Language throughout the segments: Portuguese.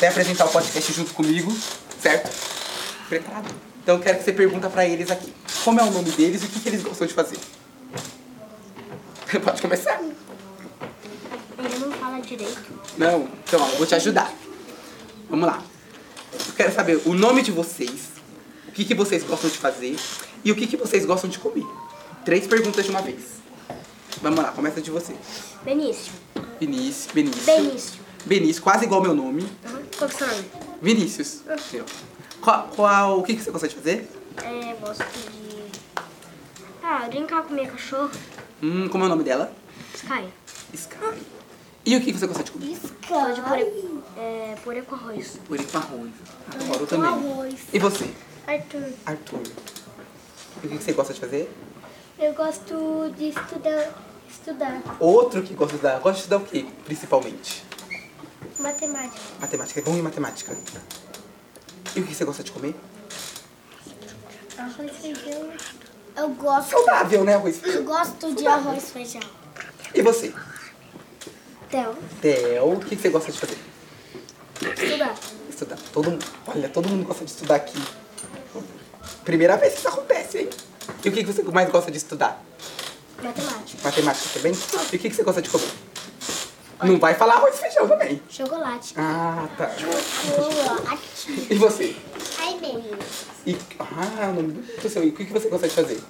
Vai apresentar o podcast junto comigo, certo? Preparado? Então eu quero que você pergunta pra eles aqui, como é o nome deles e o que, que eles gostam de fazer. Pode começar. Ele não fala direito. Não, então ó, eu vou te ajudar. Vamos lá. Eu quero saber o nome de vocês, o que, que vocês gostam de fazer e o que, que vocês gostam de comer. Três perguntas de uma vez. Vamos lá, começa de você. Benício. Vinícius, Benício. Benício. Benício, quase igual meu nome. Uhum. Qual que é o seu nome? Vinícius. Seu. Qual, qual, o que, que você gosta de fazer? É, gosto de... Ah, brincar com minha cachorro. Hum, como é o nome dela? Sky. Sky. E o que, que você gosta de comer? Gosto de purê, é, purê com arroz. Purê com arroz. Adoro também. E você? Arthur. Arthur. E o que, que você gosta de fazer? Eu gosto de estudar, estudar Outro que gosta de estudar. Gosta de estudar o quê, principalmente? Matemática. Matemática. É bom em matemática. E o que você gosta de comer? Arroz e feijão. Eu gosto, Saudável, né? Arroz. eu gosto de arroz e feijão. E você? Então, Theo, o que você gosta de fazer? estudar. Estudar. Todo mundo, olha, todo mundo gosta de estudar aqui. Primeira vez que isso acontece, hein? E o que você mais gosta de estudar? Matemática. Matemática também? E o que você gosta de comer? Não vai falar arroz e feijão também. Chocolate. Ah, tá. Chocolate. E você? Ai, menino. E, ah, o nome do seu. E o que você gosta de fazer?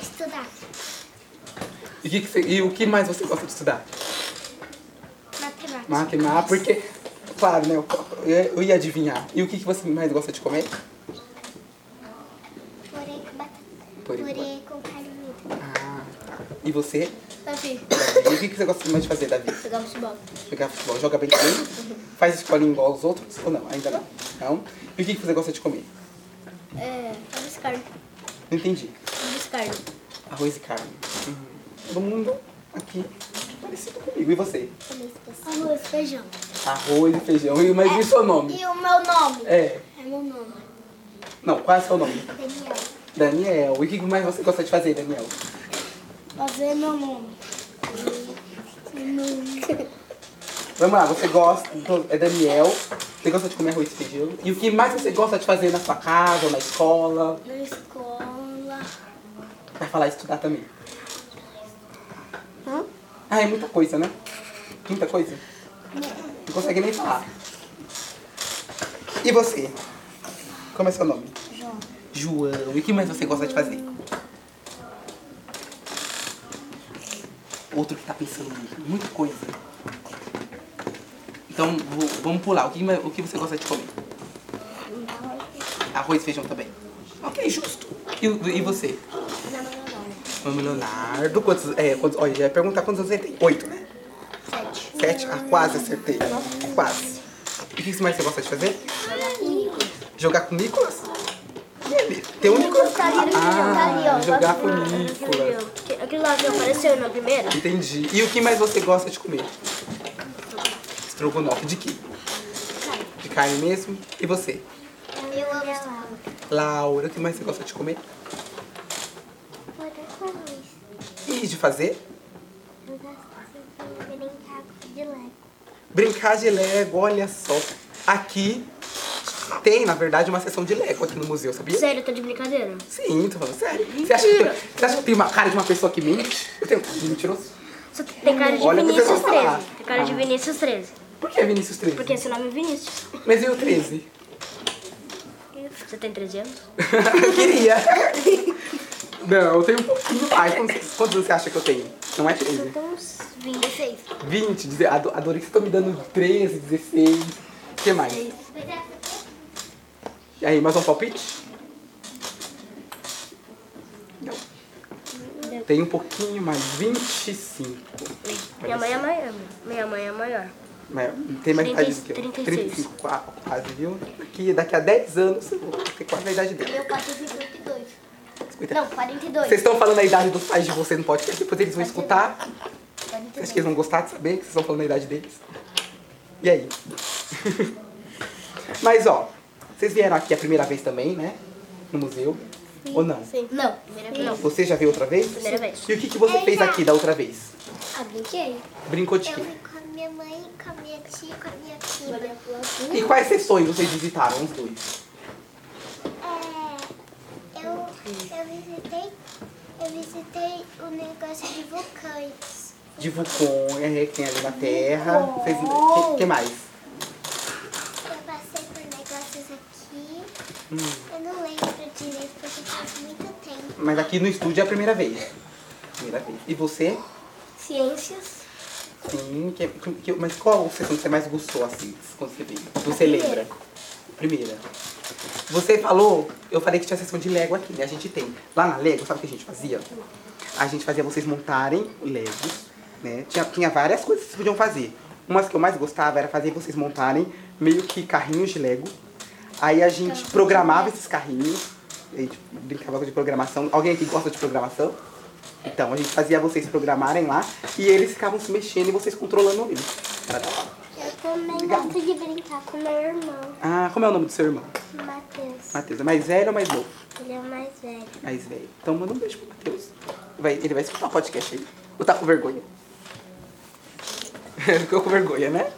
Estudar. E o que, que você, e o que mais você gosta de estudar? Matemática. Matemática, porque, claro, né? Eu, eu ia adivinhar. E o que, que você mais gosta de comer? Purê com batata. Purê com carne. Ah, tá. E você? Davi? E o que, que você gosta mais de fazer, Davi? Jogar futebol. Jogar futebol. Joga bem também? Faz escolinha igual aos outros? Ou não? Ainda não? Não? E o que, que você gosta de comer? É, arroz e carne. Não entendi. Arroz e carne. Arroz e carne. Uhum. Todo mundo aqui parecido comigo. E você? Arroz e feijão. Arroz e feijão. E, mas e o seu nome? E o meu nome? É. É meu nome. Não, qual é o seu nome? Daniel. Daniel. E o que mais você gosta de fazer, Daniel? Fazer meu nome. Vamos lá, você gosta. então, É Daniel. Você gosta de comer arroz e feijão. E o que mais você gosta de fazer na sua casa ou na escola? Na escola. Vai falar estudar também. Hã? Ah, é muita coisa, né? Muita coisa. Não consegue nem falar. E você? Como é seu nome? João. João. E o que mais você gosta de fazer? Outro que tá pensando muito. Muita coisa. Então, vou- vamos pular. O que, o que você gosta de comer? Arroz e feijão também. Ok, justo. E, e você? Nome Leonardo. Quantos, é, quantos, olha, já ia perguntar quantos anos você tem. Oito, né? Sete. Sete? Ah, quase acertei. Quase. E o que mais você gosta de fazer? Jogar com o Nicolas? Tem um Nicolas? Ah, jogar com o Nicolas. Aquele lá que apareceu na primeira? Entendi. E o que mais você gosta de comer? Estrogonofe. De quê? De carne mesmo? E você? Eu amo Laura, o que mais você gosta de comer? E de fazer? Eu gosto de brincar de lego. Brincar de Lego, olha só. Aqui tem, na verdade, uma sessão de Lego aqui no museu, sabia? Sério, tá de brincadeira? Sim, tô falando sério. Você acha, que, tem- você acha que tem uma cara de uma pessoa que mente? Eu tenho de mentiroso? Que tem cara de Olha o que Vinícius eu vou falar. 13. Tem cara de Ah. Vinícius 13. Por que Vinícius 13? Porque esse nome é Vinícius. Mas e o 13? Você tem 13 anos? eu queria. Não, eu tenho um pouquinho mais. Quantos, quantos você acha que eu tenho? Não é 13? Eu tenho uns 26. 20, deze- ado- adorei que você tá me dando 13, 16. O que mais? E aí, mais um palpite? Não. Tem um pouquinho mais, 25. Minha mãe é maior. Minha mãe é maior. Tem mais 30 idade do que eu. 36. 35, qua- quase, viu? Daqui, daqui a 10 anos ter quase a idade dela. Meu pai tem 52. 50. Não, 42. Vocês estão falando a idade dos pais de vocês no podcast, depois eles vão escutar. 42. Acho que eles vão gostar de saber que vocês estão falando a idade deles. E aí? Mas ó, vocês vieram aqui a primeira vez também, né? No museu. Ou não? Sim. Não, primeira vez. Não. Você já veio outra vez? Primeira vez. E o que, que você Eu fez já. aqui da outra vez? Ah, brinquei. Brincou de Eu quê? fui com a minha mãe, com a minha tia e com a minha prima. E quais sessões vocês visitaram, os dois? É, eu, eu visitei, eu visitei o negócio de vulcões. De vulcão, é, que tem ali na Terra. Vocês, que, que mais? Eu passei por negócios aqui. Hum. Eu não lembro direito porque faz muito tempo. Mas aqui no estúdio é a primeira vez. Primeira vez. E você? Ciências. Sim. Que, que- mas qual sessão que você mais gostou, assim, quando você veio? Você lembra? Primeira. Você falou, eu falei que tinha sessão de Lego aqui, né? A gente tem. Lá na Lego, sabe o que a gente fazia? A gente fazia vocês montarem Legos, né? Tinha, tinha várias coisas que vocês podiam fazer. Umas que eu mais gostava era fazer vocês montarem meio que carrinhos de Lego. Aí a gente programava esses carrinhos. A gente brincava de programação. Alguém aqui gosta de programação? Então, a gente fazia vocês programarem lá e eles ficavam se mexendo e vocês controlando eles. Era da hora. Eu também Legal. gosto de brincar com meu irmão, Ah, como é o nome do seu irmão? Matheus. Matheus, é mais velho ou mais novo? Ele é o mais velho. Mais velho. Então manda um beijo pro Matheus. Vai, ele vai escutar o podcast aí. Ou tá com vergonha? Ficou com vergonha, né?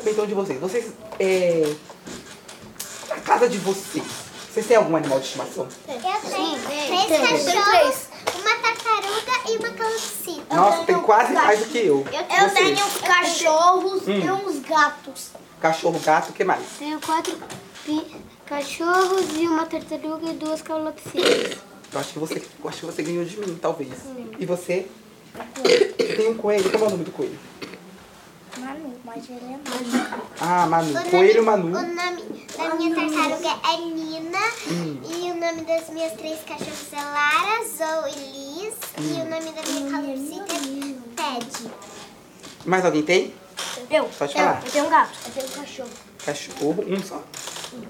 Saber então de vocês. Vocês, é... Na casa de vocês, vocês têm algum animal de estimação? Eu tenho três cachorros, uma tartaruga e uma calopsita. Nossa, tem quase mais do que eu. Eu Vocês? tenho cachorros Hum. e uns gatos. Cachorro, gato, o que mais? Tenho quatro pi- cachorros e uma tartaruga e duas calopsitas. Eu acho que você, eu acho que você ganhou de mim, talvez. E você? Tem um coelho. Como é o nome do coelho? Manu, mas ele é Manu. Ah, Manu. O nome- Coelho Manu. O nome da minha tartaruga é Nina. Hum. E o nome das minhas três cachorros é Lara, Zoe e Liz. E Hum. o nome da minha calopsita é Ted. Mais alguém tem? Eu. Pode eu, falar. Eu tenho um gato. Eu tenho um cachorro. Cachorro, um só.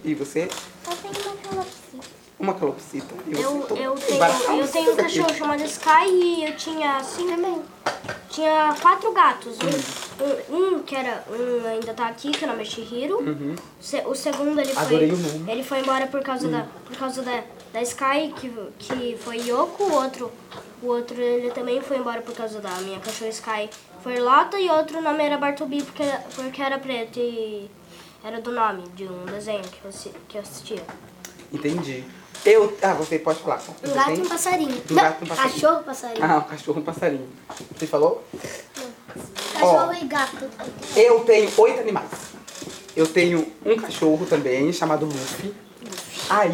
E você? Eu tenho uma calopsita. Uma calopsita. E? Eu, eu, tenho, eu tenho um cachorro chamado Sky e eu tinha cinco. Tinha quatro gatos. Um, um, um que era. Um ainda tá aqui, que o nome é Shihiro. Se- o segundo ele foi. Adorei nome. Ele foi embora por causa da. Por causa da, da Sky, que, que foi Yoko, o outro. O outro ele também foi embora por causa da minha cachorra Sky. Foi Lota e outro nome era Bartleby porque, porque era preto e era do nome de um desenho que eu, que eu assistia. Entendi. Eu. Ah, você pode falar. Um gato e um passarinho. Um gato e um passarinho. Cachorro passarinho. Ah, um cachorro e um passarinho. Você falou? Cachorro Ó. e gato. Eu tenho oito animais. Eu tenho um cachorro também, chamado Luffy. Aí,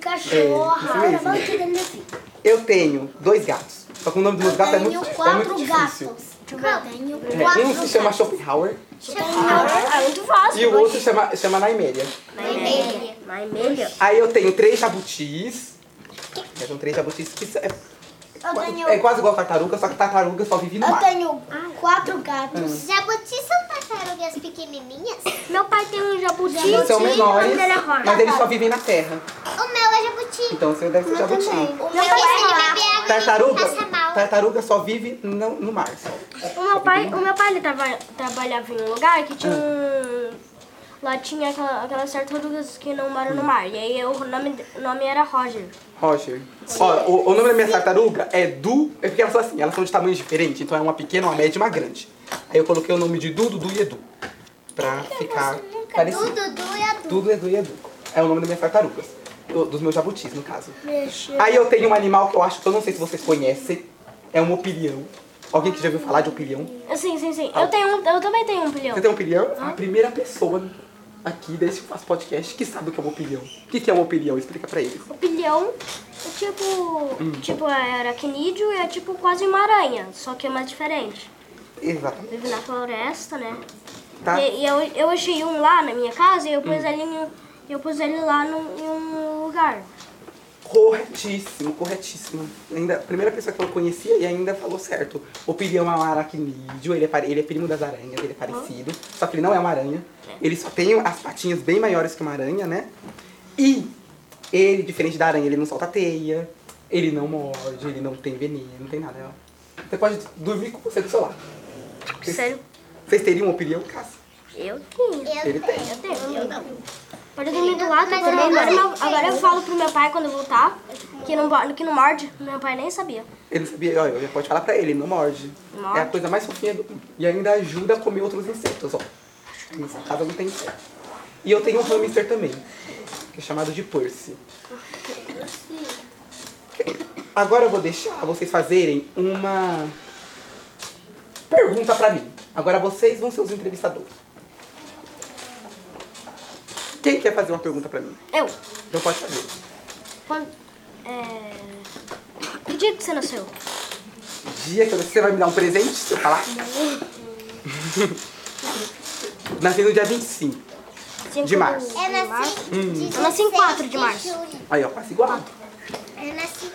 Cachorro. É, eu tenho dois gatos. Só que o nome dos meus gatos é muito, é muito difícil. Tenho É, um se chama Schopenhauer Ah, muito fácil. e o outro chama, chama Naiméria. Naimélia. Naimélia. Aí eu tenho três jabutis. É, São três jabutis que são- é, tenho- é quase igual a tartaruga, só que tartaruga só vive no mar. tenho quatro gatos. Jabuti são tartarugas pequenininhas? Meu pai tem um jabuti. Eles são e menores, é mas eles só vivem na terra. O meu é jabuti. Então o seu deve ser jabuti. O meu é é Tartaruga, tartaruga só vive no, no mar. Só. O meu pai, o meu pai ele traba- trabalhava em um lugar que tinha um... Lá tinha aquela, aquelas tartarugas que não moram no mar. E aí eu- o nome, o nome era Roger. Roger. Ó, o, o nome da minha tartaruga é Du. É porque elas são assim, elas são de tamanhos diferentes, então é uma pequena, uma média e uma grande. Aí eu coloquei o nome de Du, Dudu e Edu. Pra ficar parecido. Dudu, Dudu e Adu. Dudu, Edu e Edu. É o nome das minhas tartarugas. Do- Dos meus jabutis, no caso. Aí eu tenho um animal que eu acho que eu não sei se vocês conhecem. É um opilião. Alguém que já ouviu falar de opilião? Sim, sim, sim. Eu, tenho, eu também tenho um pilhão. Você tem um opilião? A primeira pessoa aqui, eu faço podcast, que sabe o que é um opilião. O que que é um opilião? Explica pra eles. O pilhão é tipo. Tipo, é aracnídeo e é tipo quase uma aranha, só que é mais diferente. Exatamente. Vive na floresta, né? Tá? E, e eu, eu achei um lá na minha casa e eu pus ele, em, eu pus ele lá no, em um lugar. Corretíssimo, corretíssimo. Ainda, a primeira pessoa que eu conhecia e ainda falou certo. O pirião é um aracnídeo, ele é, ele é primo das aranhas, ele é parecido. Só que ele não é uma aranha. Ele só tem as patinhas bem maiores que uma aranha, né? E ele, diferente da aranha, ele não solta teia, ele não morde, ele não tem veneno, não tem nada. ó. Você pode dormir com você do seu lado. Vocês- Sério? Vocês teriam um pirião, Cássia? Eu tenho. Eu Ele tem. Eu tenho. Eu não. Pode dormir do lado Mas Agora, meu- sei. agora eu falo pro meu pai quando eu voltar que não, que não morde. Meu pai nem sabia. Ele sabia, olha, já pode falar pra ele, ele não morde. Morde. É a coisa mais fofinha do mundo. E ainda ajuda a comer outros insetos, ó. Nessa casa não tem inseto. E eu tenho um hamster também, que é chamado de Percy. Agora eu vou deixar vocês fazerem uma pergunta pra mim. Agora vocês vão ser os entrevistadores. Quem quer fazer uma pergunta pra mim? Eu. Então pode fazer. Quando, é... Que dia que você nasceu? Dia que eu- você vai me dar um presente se eu falar? Nasci no dia 25. Cinco De março. Eu nasci Hum. 16 Eu nasci em 4 de março. Aí, ó, quase igual. Eu nasci,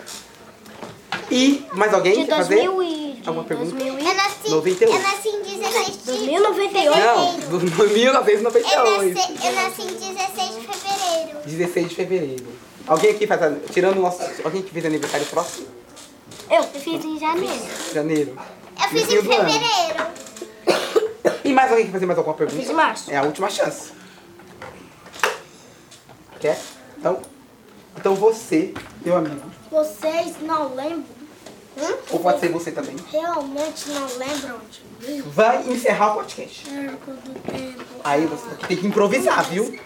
E mais alguém De quer fazer? 2000 e... Alguma pergunta? 2000 e... eu nasci, 91. eu nasci em 16 de 2098? Não, do eu 1998. nasci, eu nasci em 16 de fevereiro. 16 de fevereiro. Alguém aqui faz. Tirando o nosso. Alguém que fez aniversário próximo? Eu. Eu fiz em janeiro. Janeiro. Eu fiz em fevereiro. E mais alguém quer fazer mais alguma Fiz pergunta? em março. É a última chance. Quer? Então. Então você, meu amigo. Vocês não lembram? Ou pode ser você também. Realmente não lembram de mim? Vai encerrar o podcast. Aí você tem que improvisar, viu?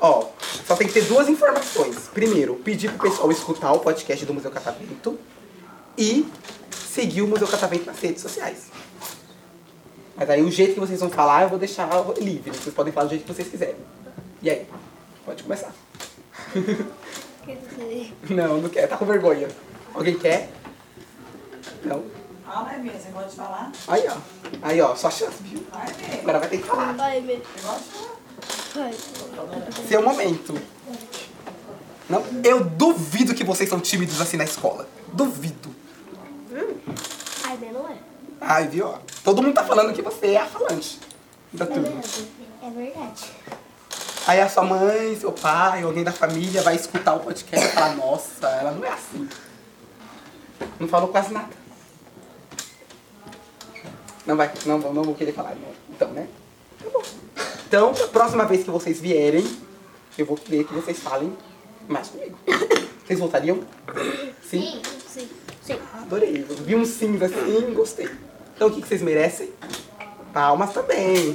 Ó, só tem que ter duas informações. Primeiro, pedir pro pessoal escutar o podcast do Museu Catavento e seguir o Museu Catavento nas redes sociais. Mas aí o jeito que vocês vão falar eu vou deixar livre. Vocês podem falar do jeito que vocês quiserem. E aí? Pode começar. Não, não quer. Tá com vergonha. Alguém quer? Não? Fala aí, Bia, você pode falar? Aí, ó. Aí, ó. Só chance, viu? Vai. Agora vai ter que falar. Vai, meu. Você pode falar. Seu momento. Não, eu duvido que vocês são tímidos assim na escola. Duvido. Ai, bem, não é. Ai, viu? Todo mundo tá falando que você é a falante da turma. É verdade. Aí a sua mãe, seu pai, alguém da família vai escutar o podcast e falar, nossa, ela não é assim. Não falou quase nada. Não vai, não, vou- não vou querer falar, não. Então, né? Tá bom. Então, próxima vez que vocês vierem, eu vou querer que vocês falem mais comigo. Vocês voltariam? Sim? Sim. Sim. Adorei. Eu vi uns sims assim, gostei. Então o que, que vocês merecem? Palmas também.